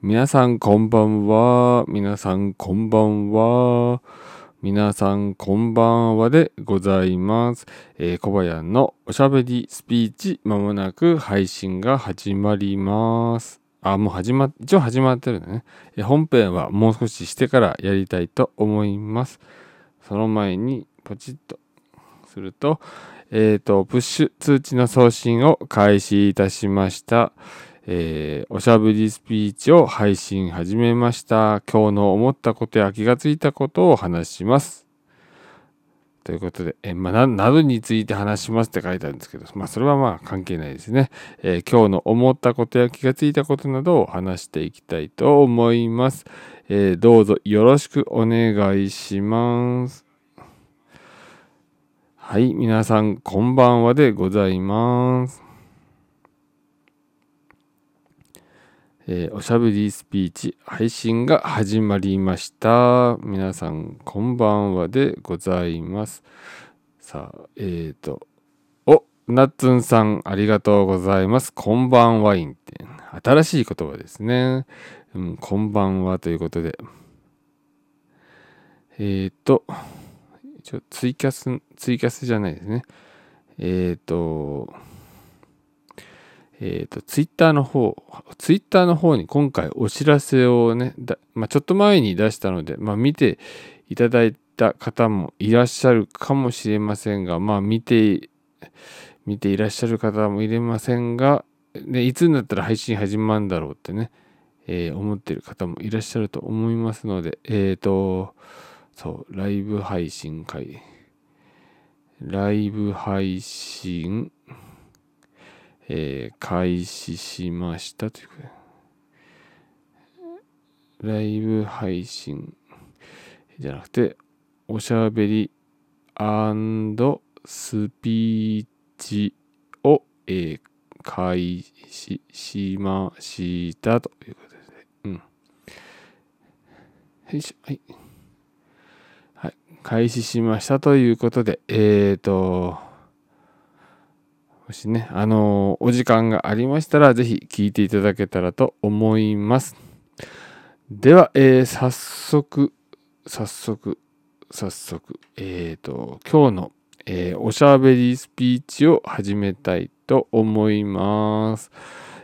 皆さんこんばんは。皆さんこんばんは。皆さんこんばんはでございます。えー、小林のおしゃべりスピーチまもなく配信が始まります。あ、もう始まっ、一応始まってるね。えー本編はもう少ししてからやりたいと思います。その前にポチッとすると、えっ、と、プッシュ通知の送信を開始いたしました。えーおしゃべりスピーチを配信始めました。今日の思ったことや気がついたことを話します。ということで、えーまあ、などについて話しますって書いてあるんですけど、まあ、それはまあ関係ないですね、えー今日の思ったことや気がついたことなどを話していきたいと思います。えどうぞよろしくお願いします。はい、皆さんこんばんはでございます。えーおしゃべりスピーチ配信が始まりました。皆さんこんばんはでございます。さあ、えっ、ー、と、お、ナッツンさんありがとうございます。こんばんワインって新しい言葉ですね。うん、こんばんはということで。えっ、ー、と、一応ツイキャス、ツイキャスじゃないですね。えっ、と、えっ、と、ツイッターの方、ツイッターの方に今回お知らせをね、まあ、ちょっと前に出したので、まあ、見ていただいた方もいらっしゃるかもしれませんが、まあ、見て、見ていらっしゃる方もいれませんが、ね、いつになったら配信始まるんだろうってね、えー思ってる方もいらっしゃると思いますので、えっ、と、そう、ライブ配信会、ライブ配信、えー開始しましたということで、ライブ配信じゃなくて、おしゃべりスピーチを、えー開始しましたということで、うん。よいしょ、はい。はい、開始しましたということで、えっ、と、もしね、あのーお時間がありましたら、ぜひ聞いていただけたらと思います。では、えー早速、早速、早速、えっ、と、今日の、えーおしゃべりスピーチを始めたいと思います。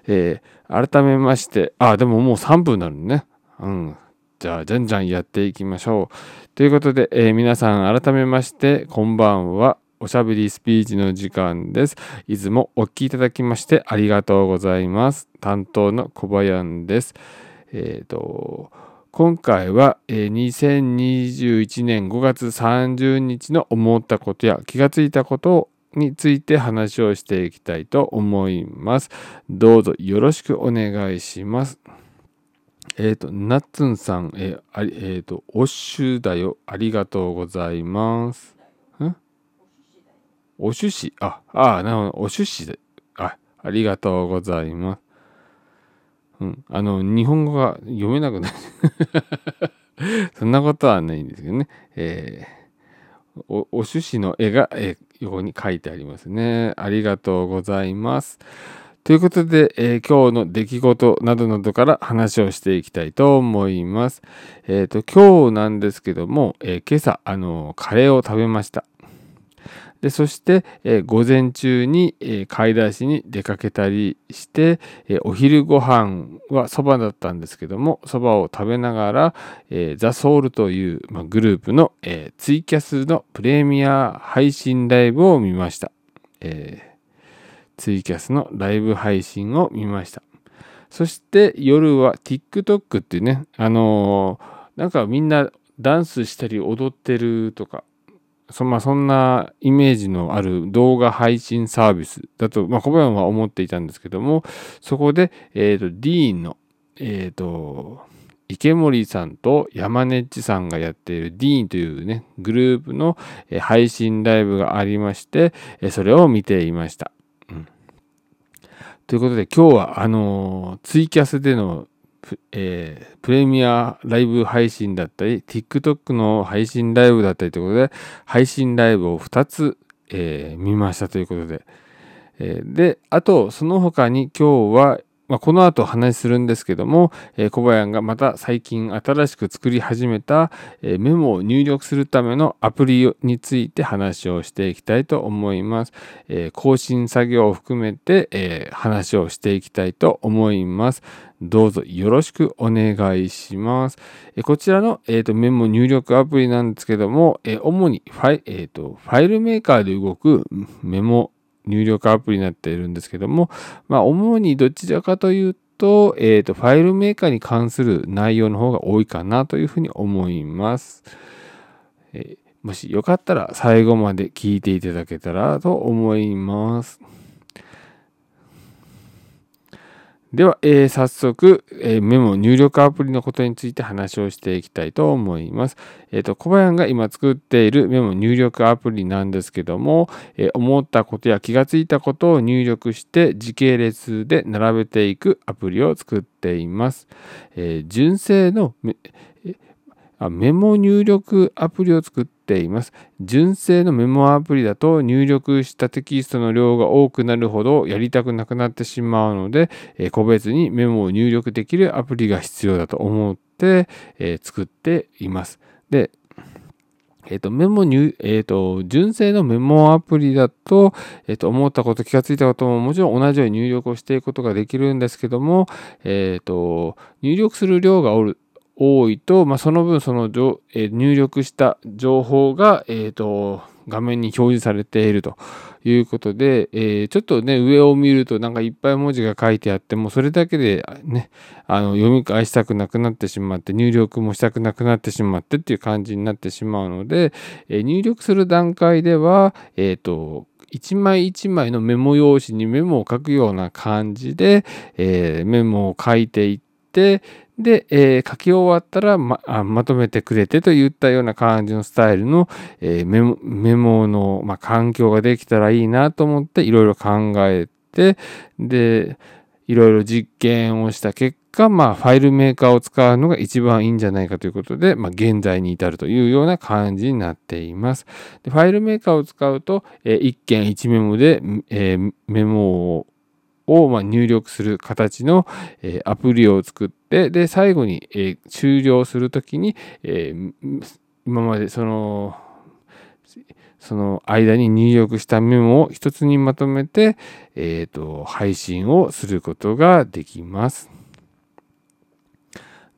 えー改めまして、あ、でももう3分になるね。うん。じゃあ、じゃんじゃんやっていきましょう。ということで、えー皆さん改めまして、こんばんは。おしゃべりスピーチの時間です。いつもお聞きいただきましてありがとうございます。担当の小林です。えっ、と、今回は、えー2021年5月30日の思ったことや気がついたことについて話をしていきたいと思います。どうぞよろしくお願いします。えっ、と、ナッツンさん、えーえっ、と、おっしゅうだよ。ありがとうございます。お趣旨、あ、あなるほど、お趣旨で、あ、ありがとうございます。うん、あの、日本語が読めなくなる。そんなことはないんですけどね。えーお、お趣旨の絵が、えー横に書いてありますね。ありがとうございます。ということで、えー今日の出来事などなどから話をしていきたいと思います。えっ、と、今日なんですけども、えー今朝、あの、カレーを食べました。でそして、えー午前中に、えー買い出しに出かけたりして、えーお昼ご飯はそばだったんですけどもそばを食べながら、えザ・ソウルという、まあ、グループの、えツイキャスのプレミア配信ライブを見ました、えツイキャスのライブ配信を見ました。そして夜は TikTok っていうねあのーなんかみんなダンスしたり踊ってるとかそ,、まあ、そんなイメージのある動画配信サービスだと、まあ、小林は思っていたんですけどもそこで、えー、とディーンの、えー、と池森さんと山根っちさんがやっているディーンというねグループの配信ライブがありましてそれを見ていました。うんということで今日はあのツイキャスでの,、えープレミアライブ配信だったり TikTok の配信ライブだったりということで配信ライブを2つ、えー見ましたということで、えーであとその他に今日は、まあ、この後話するんですけども、えー、小林がまた最近新しく作り始めた、えー、メモを入力するためのアプリについて話をしていきたいと思います。えー、更新作業を含めて、え話をしていきたいと思います。どうぞよろしくお願いします。えこちらの、えーと、メモ入力アプリなんですけども、え主にファイ,、えーと、ファイルメーカーで動くメモ入力アプリになっているんですけども、まあ、主にどちらかというと、えーと、ファイルメーカーに関する内容の方が多いかなというふうに思います。えー、もしよかったら最後まで聞いていただけたらと思います。では、えー、早速、えー、メモ入力アプリのことについて話をしていきたいと思います。えっ、ー、と、小林が今作っているメモ入力アプリなんですけども、え思ったことや気がついたことを入力して時系列で並べていくアプリを作っています。え純正のメモ入力アプリを作っています。純正のメモアプリだと入力したテキストの量が多くなるほどやりたくなくなってしまうので、個別にメモを入力できるアプリが必要だと思って、作っています。で、えっ、ー、と、メモ入、えっ、ー、と、純正のメモアプリだと、えっ、ー、と、思ったこと、気がついたことももちろん同じように入力をしていくことができるんですけども、えっ、と、入力する量がおる多いと、まあ、その分その、えー、入力した情報が、えーと、画面に表示されているということで、えー、ちょっとね上を見るとなんかいっぱい文字が書いてあってもそれだけでねあの読み返したくなくなってしまって入力もしたくなくなってしまってっていう感じになってしまうので、えー、入力する段階ではえ、ー、と一枚一枚のメモ用紙にメモを書くような感じで、えー、メモを書いていって、で、えー、書き終わったらままとめてくれてといったような感じのスタイルの、えー、メモメモの、まあ、環境ができたらいいなと思っていろいろ考えて、で、いろいろ実験をした結果、まあ、ファイルメーカーを使うのが一番いいんじゃないかということで、まあ、現在に至るというような感じになっています。でファイルメーカーを使うと、えー、1件1メモで、えー、メモををま入力する形の、えアプリを作って、で、最後に、え終了するときに、え今までその、その間に入力したメモを一つにまとめて、えっ、と、配信をすることができます。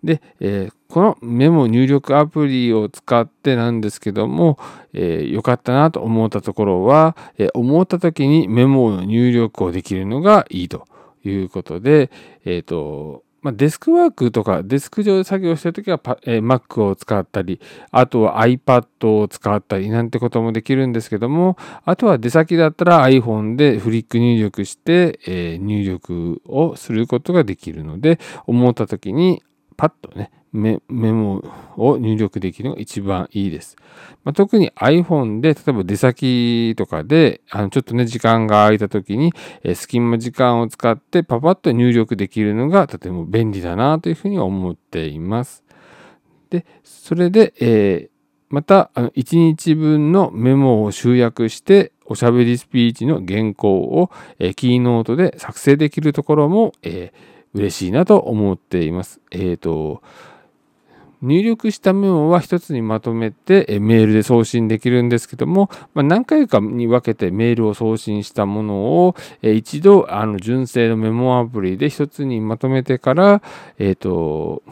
で、えー、このメモ入力アプリを使ってなんですけども、えー、よかったなと思ったところは、えー、思った時にメモの入力をできるのがいいということで、えっ、と、まあ、デスクワークとかデスク上で作業してるときは、えー、Mac を使ったり、あとは iPad を使ったりなんてこともできるんですけども、あとは出先だったら iPhone でフリック入力して、えー、入力をすることができるので、思ったときにパッとね、メモを入力できるのが一番いいです。まあ、特に iPhone で、例えば出先とかで、あのちょっとね、時間が空いた時に、え隙間時間を使ってパパッと入力できるのがとても便利だなというふうに思っています。で、それで、えー、また、あの1日分のメモを集約して、おしゃべりスピーチの原稿を、えー、キーノートで作成できるところも、えー嬉しいなと思っています。えっ、ー、と、入力したメモは一つにまとめてメールで送信できるんですけども、ま、何回かに分けてメールを送信したものを一度あの純正のメモアプリで一つにまとめてから、えっ、と、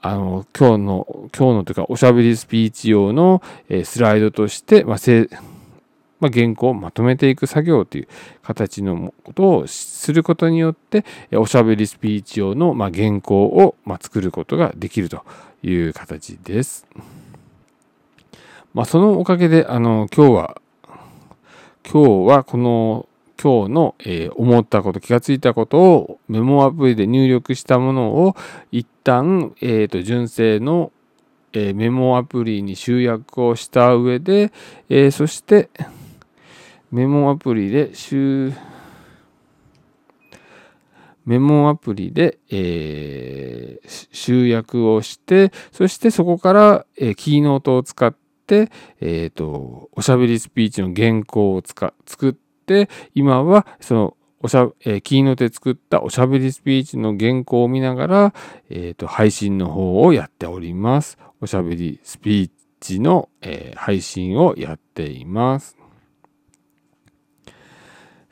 あの、今日の、今日のというか、おしゃべりスピーチ用のスライドとして、まあ、まあ、原稿をまとめていく作業という形のことをすることによっておしゃべりスピーチ用のま原稿をま作ることができるという形です。まあ、そのおかげであの今日は今日はこの今日の、えー、思ったこと気がついたことをメモアプリで入力したものを一旦、えーと、純正の、えー、メモアプリに集約をした上で、えそしてメモアプリで集メモアプリで、えー、集約をして、そしてそこから、えー、キーノートを使って、えっ、ー、と、おしゃべりスピーチの原稿を使作って、今はそのおしゃ、えー、キーノートで作ったおしゃべりスピーチの原稿を見ながら、えっ、と、配信の方をやっております。おしゃべりスピーチの、えー、配信をやっています。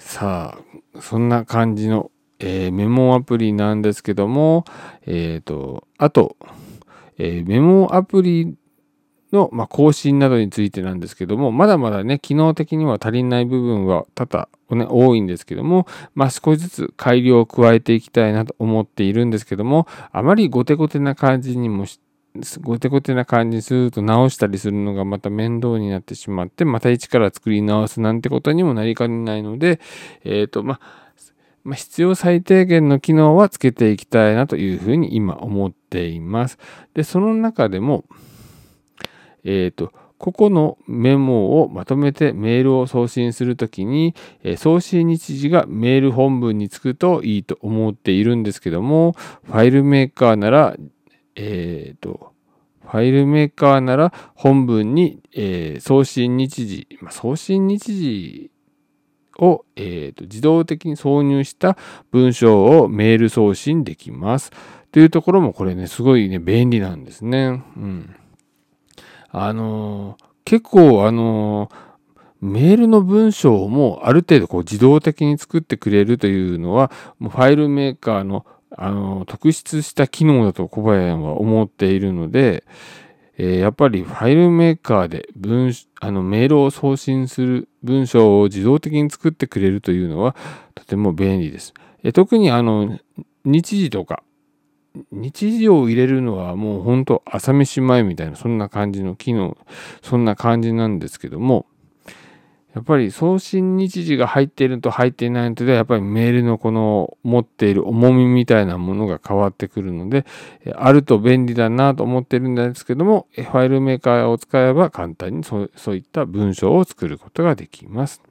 さあ、そんな感じの、えー、メモアプリなんですけども、えっ、ー、と、あと、えー、メモアプリの、まあ、更新などについてなんですけども、まだまだね、機能的には足りない部分は多々、ね、多いんですけども、まあ、少しずつ改良を加えていきたいなと思っているんですけども、あまりゴテゴテな感じにもしゴテゴテな感じにすると直したりするのがまた面倒になってしまって、また一から作り直すなんてことにもなりかねないので、えっ、ー、と、まあ、ま、必要最低限の機能はつけていきたいなというふうに今思っています。で、その中でも、えっ、ー、と、ここのメモをまとめてメールを送信するときに、送信日時がメール本文につくといいと思っているんですけども、ファイルメーカーなら、えっ、ー、と、ファイルメーカーなら本文に、えー、送信日時、まあ、送信日時を、えーと、自動的に挿入した文章をメール送信できます。というところもこれね、すごいね、便利なんですね。うん。あのー、結構あのー、メールの文章もある程度こう自動的に作ってくれるというのは、ファイルメーカーのあの特筆した機能だと小林は思っているので、え、やっぱりファイルメーカーで文あのメールを送信する文章を自動的に作ってくれるというのはとても便利です。え、特にあの日時とか日時を入れるのはもう本当朝飯前みたいなそんな感じの機能そんな感じなんですけどもやっぱり送信日時が入っていると入っていないのとでやっぱりメールのこの持っている重みみたいなものが変わってくるのであると便利だなと思ってるんですけどもファイルメーカーを使えば簡単にそういった文章を作ることができます。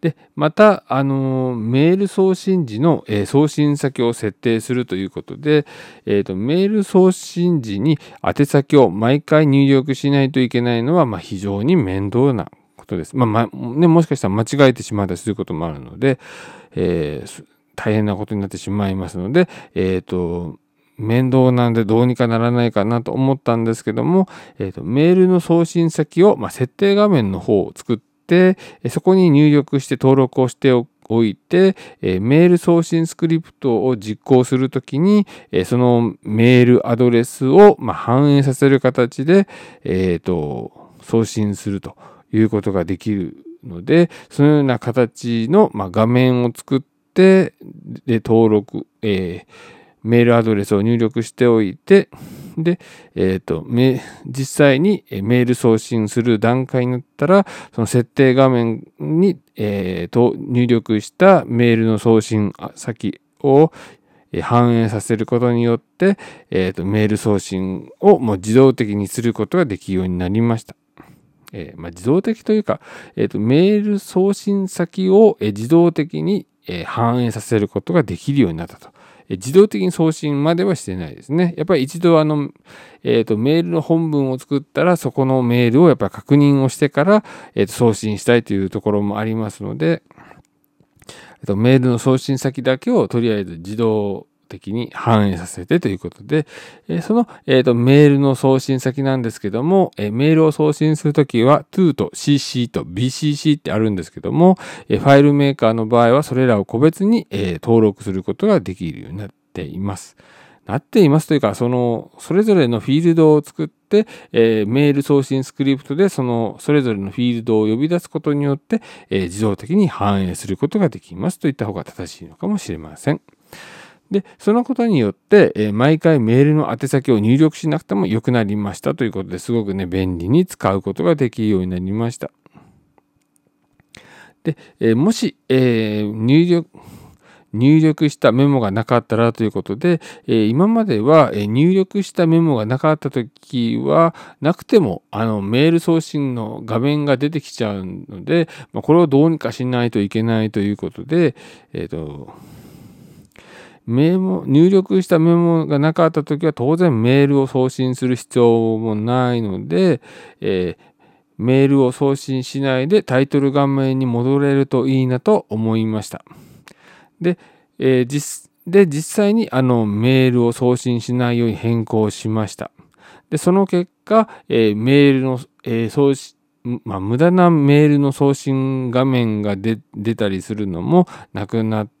で、また、あのメール送信時の、え、送信先を設定するということで、えーと、メール送信時に宛先を毎回入力しないといけないのは、まあ、非常に面倒なことです。まあ、まね、もしかしたら間違えてしまったりすることもあるので、えー、大変なことになってしまいますので、えっ、ー、と、面倒なんでどうにかならないかなと思ったんですけども、えーと、メールの送信先を、まあ、設定画面の方を作って、そこに入力して登録をしておいて、えメール送信スクリプトを実行するときに、えそのメールアドレスを、ま反映させる形で、えーと送信すると。いうことができるので、そのような形の、ま画面を作って、で、登録、えー、メールアドレスを入力しておいて、で、えっ、ー、と、実際にメール送信する段階になったら、その設定画面に、えー、と入力したメールの送信先を反映させることによって、えーとメール送信をもう自動的にすることができるようになりました。えー、まあ、自動的というか、えーと、メール送信先を、え自動的に、え反映させることができるようになったと。え自動的に送信まではしてないですね。やっぱり一度あの、えーと、メールの本文を作ったらそこのメールをやっぱ確認をしてから、えーと送信したいというところもありますので、えー、とメールの送信先だけをとりあえず自動的に反映させてということで、えその、えーと、メールの送信先なんですけども、えメールを送信するときは to と cc と bcc ってあるんですけども、えファイルメーカーの場合はそれらを個別に、え登録することができるようになっています。なっていますというか、その、それぞれのフィールドを作って、えー、メール送信スクリプトで、その、それぞれのフィールドを呼び出すことによって、えー、自動的に反映することができますといった方が正しいのかもしれません。で、そのことによって、え、毎回メールの宛先を入力しなくても良くなりましたということですごくね、便利に使うことができるようになりました。で、え、もし、えー、入力、入力したメモがなかったらということで、え今までは入力したメモがなかった時はなくてもあのメール送信の画面が出てきちゃうので、まこれをどうにかしないといけないということで、えっ、とメモ、入力したメモがなかったときは当然メールを送信する必要もないので、えーメールを送信しないでタイトル画面に戻れるといいなと思いました。で、えー、実で実際にあのメールを送信しないように変更しました。でその結果、えー、メールの、えー、送信まあ、無駄なメールの送信画面が出たりするのもなくなって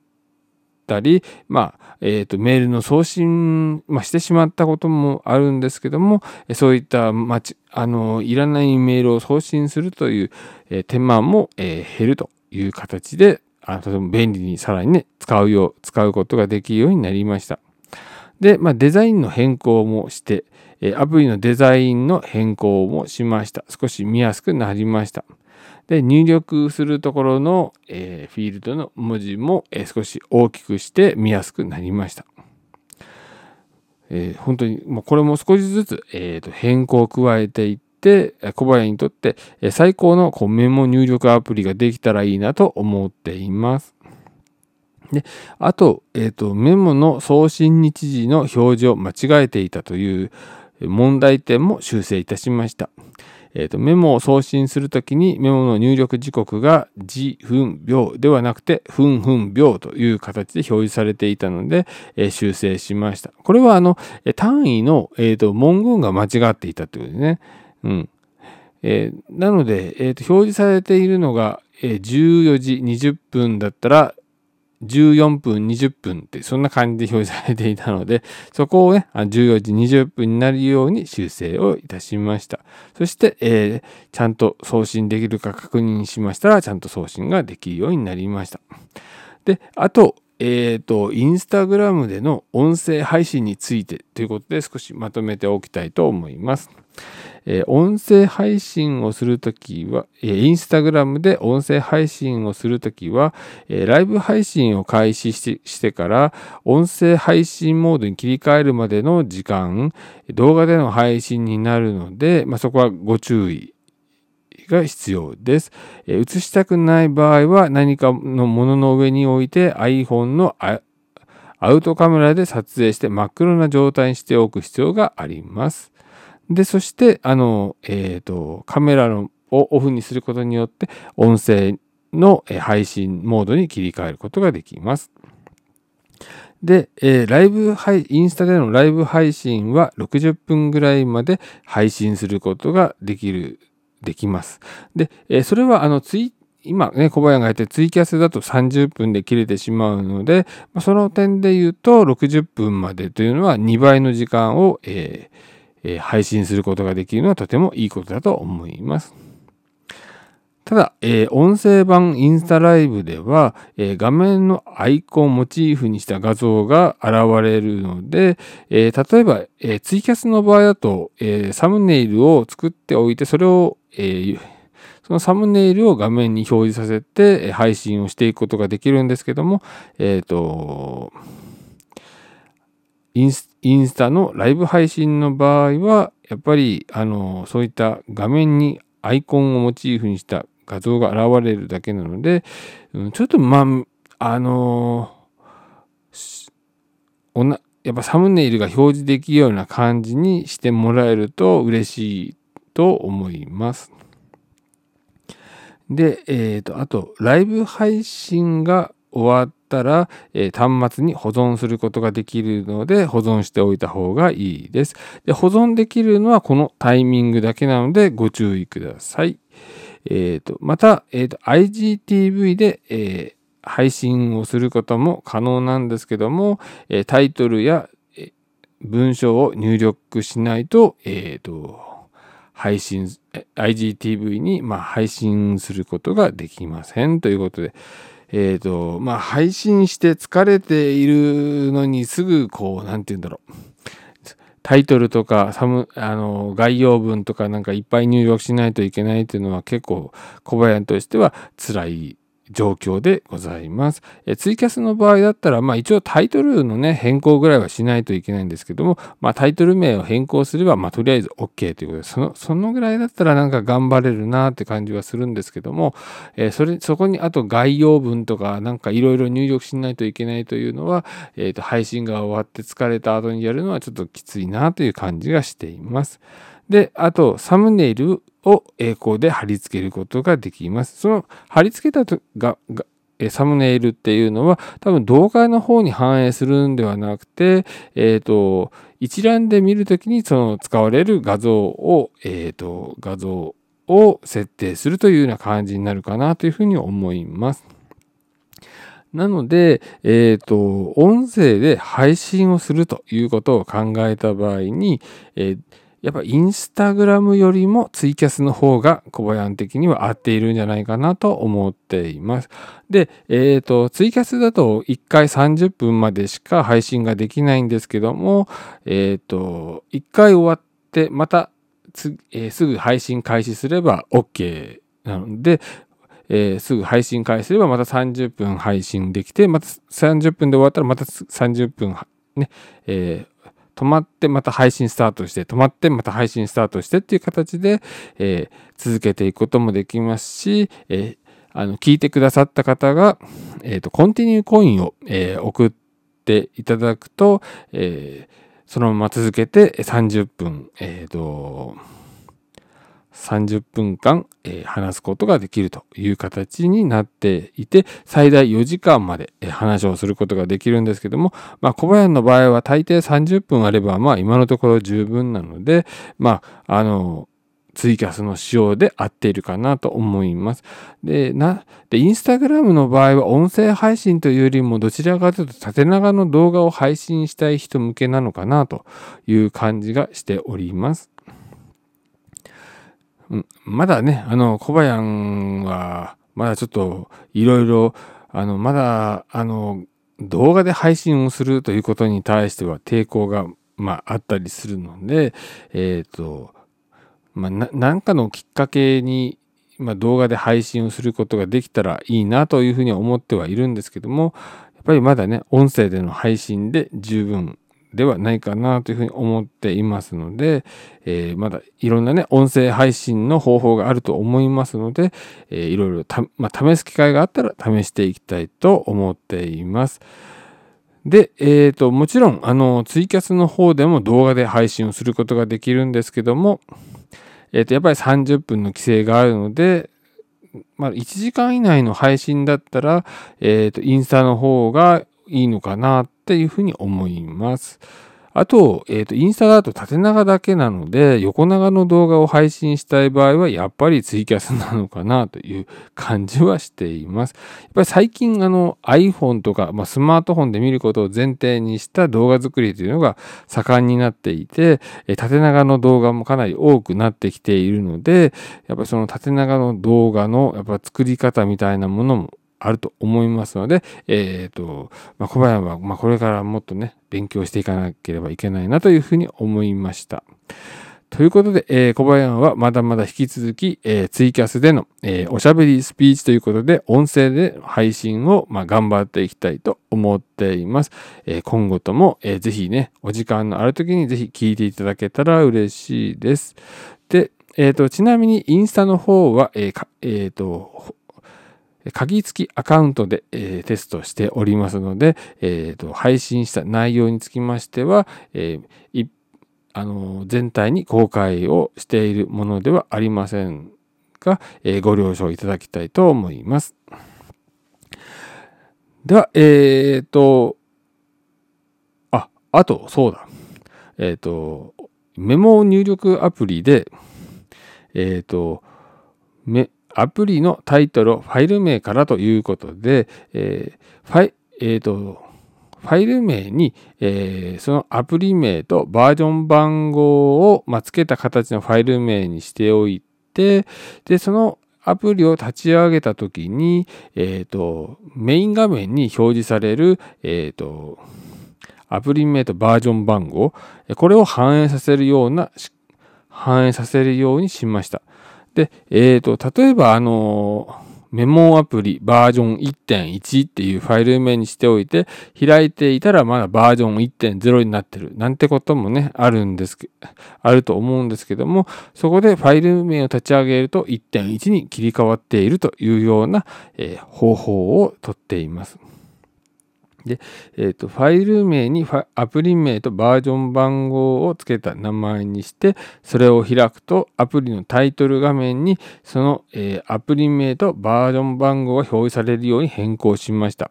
たり、まあ、え、ー、と、メールの送信、まあ、してしまったこともあるんですけども、そういった、まち、あの、いらないメールを送信するという、え、手間も、えー、減るという形で、あとても便利にさらにね、使うよう、使うことができるようになりました。で、まあ、デザインの変更もして、アプリのデザインの変更もしました。少し見やすくなりました。で、入力するところの、え、フィールドの文字も、え、少し大きくして見やすくなりました。えー、本当に、もうこれも少しずつ、えーと、変更を加えていって、小林にとって最高のこうメモ入力アプリができたらいいなと思っています。で、あと、えっ、ー、と、メモの送信日時の表示を間違えていたという問題点も修正いたしました。えーと、メモを送信するときにメモの入力時刻が時分秒ではなくて分分秒という形で表示されていたので、えー、修正しました。これはあの単位の、えーと、文言が間違っていたということですね。うんえー、なので、えーと、表示されているのが、えー、14時20分だったら14分、20分ってそんな感じで表示されていたので、そこをね、14時20分になるように修正をいたしました。そして、えー、ちゃんと送信できるか確認しましたら、ちゃんと送信ができるようになりました。で、あと、えっ、ー、と、インスタグラムでの音声配信についてということで少しまとめておきたいと思います。えー、音声配信をするときは、えー、インスタグラムで音声配信をするときは、えー、ライブ配信を開始してから、音声配信モードに切り替えるまでの時間、動画での配信になるので、まあ、そこはご注意が必要です。え映したくない場合は何かのものの上に置いて iPhone のアウトカメラで撮影して真っ黒な状態にしておく必要があります。で、そして、あの、えっ、ー、と、カメラをオフにすることによって、音声の配信モードに切り替えることができます。で、えー、ライブ配、インスタでのライブ配信は60分ぐらいまで配信することができる、できます。で、えー、それはあのツイ今ね、小林が言ってツイキャスだと30分で切れてしまうので、その点で言うと60分までというのは2倍の時間を、えーえ配信することができるのはとてもいいことだと思います。ただ、えー、音声版インスタライブでは、えー、画面のアイコンをモチーフにした画像が現れるので、えー、例えば、えツイキャスの場合だと、えサムネイルを作っておいて、それを、えそのサムネイルを画面に表示させて配信をしていくことができるんですけども、えっ、と、インスタのライブ配信の場合は、やっぱり、あの、そういった画面にアイコンをモチーフにした画像が現れるだけなので、ちょっと、まあ、あのおな、やっぱサムネイルが表示できるような感じにしてもらえると嬉しいと思います。で、えっ、ー、と、あと、ライブ配信が終わったら、えー、端末に保存することができるので保存しておいた方がいいです。で保存できるのはこのタイミングだけなのでご注意ください。えーと、また、えーと、IGTV で、えー、配信をすることも可能なんですけども、えー、タイトルや、え文章を入力しないと、えーと配信、IGTV に、まあ、配信することができませんということで、えっ、ー、と、まあ、配信して疲れているのにすぐこう、なんて言うんだろう。タイトルとかサムあの概要文とかなんかいっぱい入力しないといけないっていうのは結構小林としては辛い状況でございます。えツイキャスの場合だったら、まあ一応タイトルのね、変更ぐらいはしないといけないんですけども、まあタイトル名を変更すれば、まあとりあえず OK ということで、その、そのぐらいだったらなんか頑張れるなって感じはするんですけども、えー、それ、そこにあと概要文とかなんかいろいろ入力しないといけないというのは、えっ、ー、と、配信が終わって疲れた後にやるのはちょっときついなという感じがしています。で、あと、サムネイルを栄光で貼り付けることができます。その貼り付けたとががサムネイルっていうのは多分動画の方に反映するんではなくて、えっ、ー、と、一覧で見るときにその使われる画像を、えっ、ー、と、画像を設定するというような感じになるかなというふうに思います。なので、えっ、ー、と、音声で配信をするということを考えた場合に、えーやっぱインスタグラムよりもツイキャスの方が小林的には合っているんじゃないかなと思っています。で、えっ、ー、と、ツイキャスだと1回30分までしか配信ができないんですけども、えっ、ー、と、1回終わってまたつ、えー、すぐ配信開始すれば OK なので、えー、すぐ配信開始すればまた30分配信できて、また30分で終わったらまた30分ね、えー、止まってまた配信スタートして、止まってまた配信スタートしてっていう形で、えー、続けていくこともできますし、えー、あの、聞いてくださった方が、え、ー、と、コンティニューコインを、え送っていただくと、えそのまま続けて30分、えっ、と、30分間、えー、話すことができるという形になっていて、最大4時間まで、えー、話をすることができるんですけども、まあ、小林の場合は大抵30分あれば、まあ、今のところ十分なので、まあ、あの、ツイキャスの仕様で合っているかなと思います。で、な、で、インスタグラムの場合は音声配信というよりもどちらかというと縦長の動画を配信したい人向けなのかなという感じがしております。まだね、あの、小林は、まだちょっと、いろいろ、あの、まだ、あの、動画で配信をするということに対しては抵抗が、まあ、あったりするので、えっ、ー、と、まあ、なんかのきっかけに、まあ、動画で配信をすることができたらいいなというふうに思ってはいるんですけども、やっぱりまだね、音声での配信で十分ではないかなというふうに思っていますので、えー、まだいろんなね、音声配信の方法があると思いますので、えー、いろいろた、まあ、試す機会があったら試していきたいと思っています。で、えっ、ー、と、もちろん、あの、ツイキャスの方でも動画で配信をすることができるんですけども、えっ、と、やっぱり30分の規制があるので、まあ、1時間以内の配信だったら、えっ、と、インスタの方がいいのかなっていうふうに思います。あと、えっ、ー、と、インスタだと縦長だけなので、横長の動画を配信したい場合は、やっぱりツイキャスなのかなという感じはしています。やっぱり最近、あの、iPhone とか、まあ、スマートフォンで見ることを前提にした動画作りというのが盛んになっていて、え縦長の動画もかなり多くなってきているので、やっぱりその縦長の動画の、やっぱ作り方みたいなものもあると思いますので、えっ、ー、と、まあ、小林は、まあ、これからもっとね、勉強していかなければいけないなというふうに思いました。ということで、えー、小林はまだまだ引き続き、えー、ツイキャスでの、えー、おしゃべりスピーチということで、音声で配信を、まあ、頑張っていきたいと思っています。え今後とも、えー、ぜひね、お時間のある時にぜひ聞いていただけたら嬉しいです。で、えっ、と、ちなみにインスタの方は、えっ、えと、鍵付きアカウントで、えー、テストしておりますので、えーと、配信した内容につきましては、えー、あの全体に公開をしているものではありませんが、えー、ご了承いただきたいと思います。では、えっ、ー、と、あ、あと、そうだ。えっ、と、メモ入力アプリで、えっ、と、め、アプリのタイトルファイル名からということで、えー、ファイ、えー、と、ファイル名に、えー、そのアプリ名とバージョン番号を、まあ、付けた形のファイル名にしておいて、で、そのアプリを立ち上げたときに、えっ、ー、と、メイン画面に表示される、えっ、ー、と、アプリ名とバージョン番号、これを反映させるような、反映させるようにしました。で、えっ、ー、と、例えば、あの、メモアプリバージョン1.1っていうファイル名にしておいて、開いていたらまだバージョン1.0になってるなんてこともね、あるんですけ、あると思うんですけども、そこでファイル名を立ち上げると1.1に切り替わっているというような、えー、方法をとっています。で、えーと、ファイル名にアプリ名とバージョン番号を付けた名前にしてそれを開くとアプリのタイトル画面にその、えー、アプリ名とバージョン番号が表示されるように変更しました。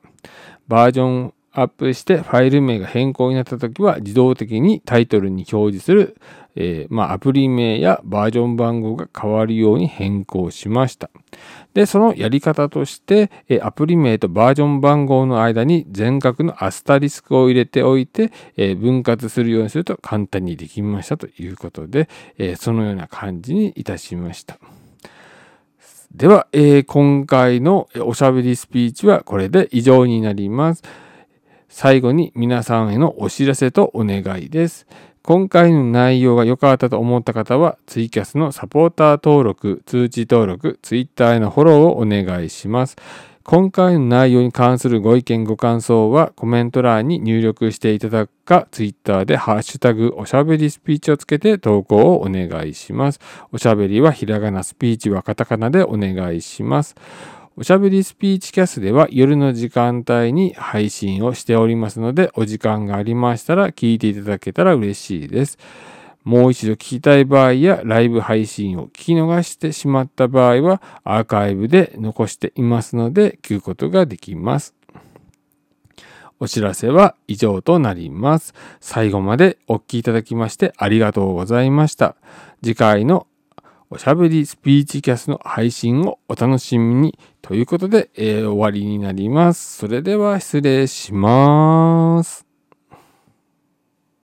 バージョンアップしてファイル名が変更になった時は自動的にタイトルに表示する、えー、まあ、アプリ名やバージョン番号が変わるように変更しました。で、そのやり方として、えアプリ名とバージョン番号の間に全角のアスタリスクを入れておいて、え分割するようにすると簡単にできましたということで、えそのような感じにいたしました。では、えー、今回のおしゃべりスピーチはこれで以上になります。最後に皆さんへのお知らせとお願いです。今回の内容が良かったと思った方は、ツイキャスのサポーター登録、通知登録、ツイッターへのフォローをお願いします。今回の内容に関するご意見ご感想はコメント欄に入力していただくか、ツイッターでハッシュタグおしゃべりスピーチをつけて投稿をお願いします。おしゃべりはひらがな、スピーチはカタカナでお願いします。おしゃべりスピーチキャスでは夜の時間帯に配信をしておりますので、お時間がありましたら聞いていただけたら嬉しいです。もう一度聞きたい場合やライブ配信を聞き逃してしまった場合はアーカイブで残していますので聞くことができます。お知らせは以上となります。最後までお聴きいただきましてありがとうございました。次回のおしゃべりスピーチキャスの配信をお楽しみにということで、えー、終わりになります。それでは失礼します。